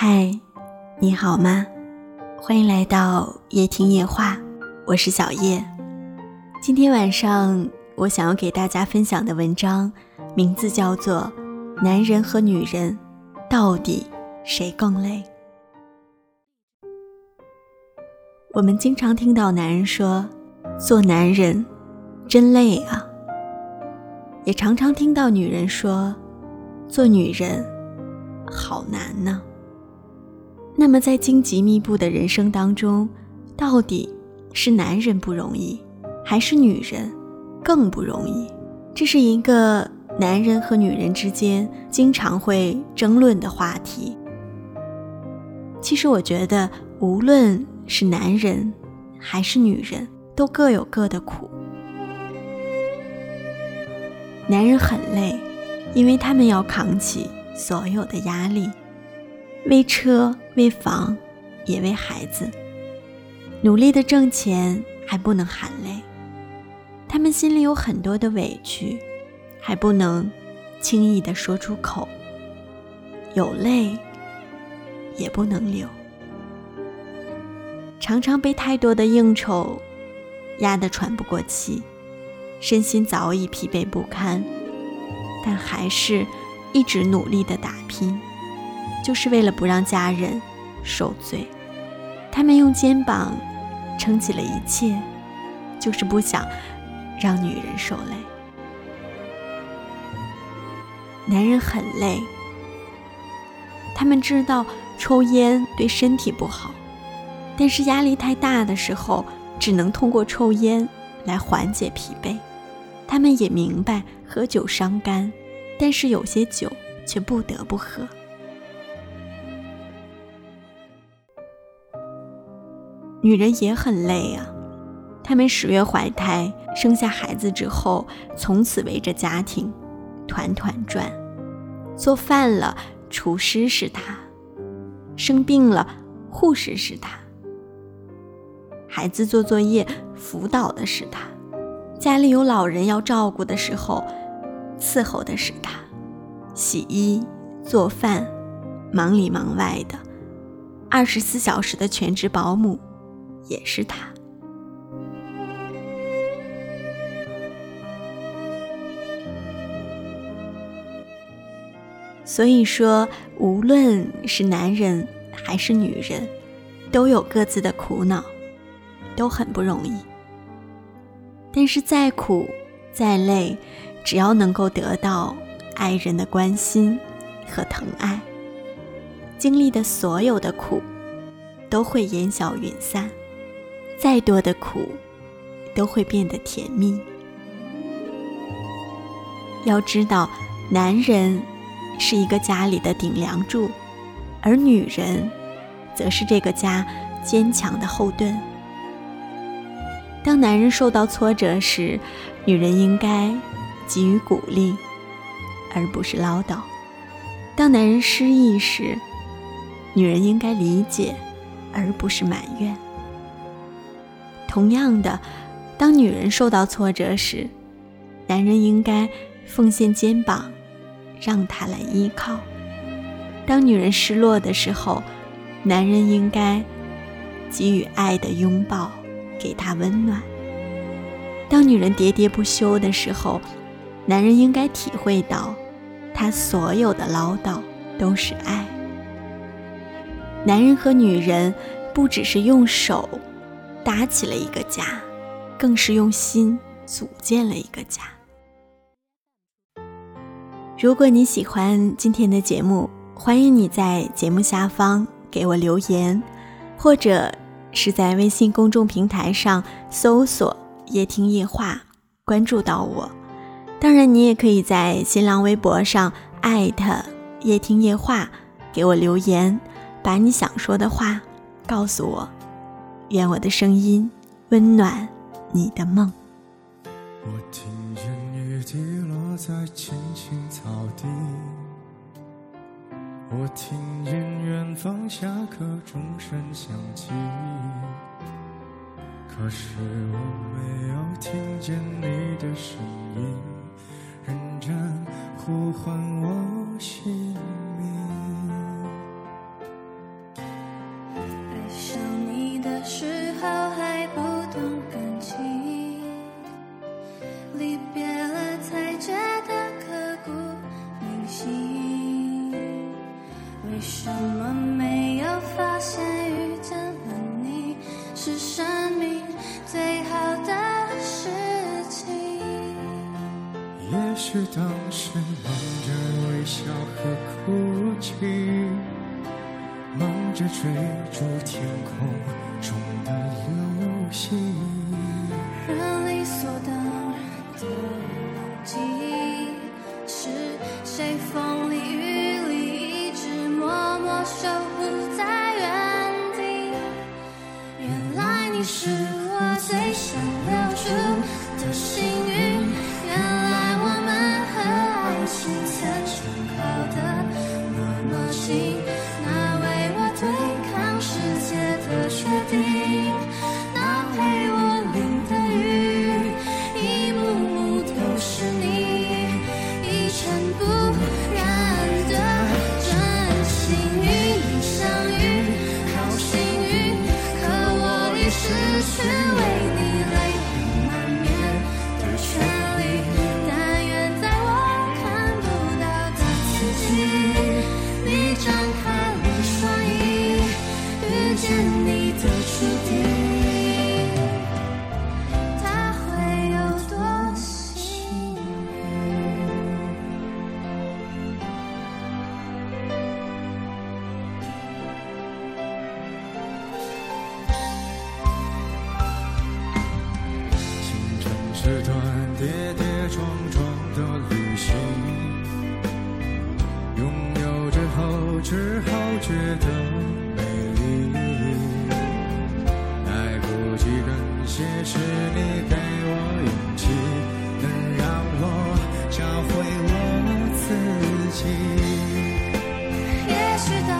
嗨，你好吗？欢迎来到夜听夜话，我是小叶。今天晚上我想要给大家分享的文章，名字叫做《男人和女人到底谁更累》。我们经常听到男人说：“做男人真累啊。”也常常听到女人说：“做女人好难呢。”那么，在荆棘密布的人生当中，到底是男人不容易，还是女人更不容易？这是一个男人和女人之间经常会争论的话题。其实，我觉得，无论是男人还是女人，都各有各的苦。男人很累，因为他们要扛起所有的压力，为车、为房，也为孩子，努力的挣钱还不能喊累。他们心里有很多的委屈，还不能轻易的说出口。有泪也不能流，常常被太多的应酬压得喘不过气。身心早已疲惫不堪，但还是一直努力的打拼，就是为了不让家人受罪。他们用肩膀撑起了一切，就是不想让女人受累。男人很累，他们知道抽烟对身体不好，但是压力太大的时候，只能通过抽烟来缓解疲惫。他们也明白喝酒伤肝，但是有些酒却不得不喝。女人也很累啊，她们十月怀胎，生下孩子之后，从此围着家庭团团转。做饭了，厨师是她；生病了，护士是她；孩子做作业，辅导的是她。家里有老人要照顾的时候，伺候的是他；洗衣、做饭，忙里忙外的，二十四小时的全职保姆也是他。所以说，无论是男人还是女人，都有各自的苦恼，都很不容易。但是再苦再累，只要能够得到爱人的关心和疼爱，经历的所有的苦都会烟消云散，再多的苦都会变得甜蜜。要知道，男人是一个家里的顶梁柱，而女人则是这个家坚强的后盾。当男人受到挫折时，女人应该给予鼓励，而不是唠叨；当男人失意时，女人应该理解，而不是埋怨。同样的，当女人受到挫折时，男人应该奉献肩膀，让她来依靠；当女人失落的时候，男人应该给予爱的拥抱。给她温暖。当女人喋喋不休的时候，男人应该体会到，她所有的唠叨都是爱。男人和女人不只是用手搭起了一个家，更是用心组建了一个家。如果你喜欢今天的节目，欢迎你在节目下方给我留言，或者。是在微信公众平台上搜索“夜听夜话”，关注到我。当然，你也可以在新浪微博上艾特“夜听夜话”，给我留言，把你想说的话告诉我。愿我的声音温暖你的梦。我听见雨滴落在青青草地，我听见远方下课钟声响起。可是我没有听见你的声音，认真呼唤我姓名。是生命最好的事情。也许当时忙着微笑和哭泣忙着追逐天空你是我最想留住的幸运。觉得美丽。来不及感谢是你给我勇气能让我找回我自己。也许当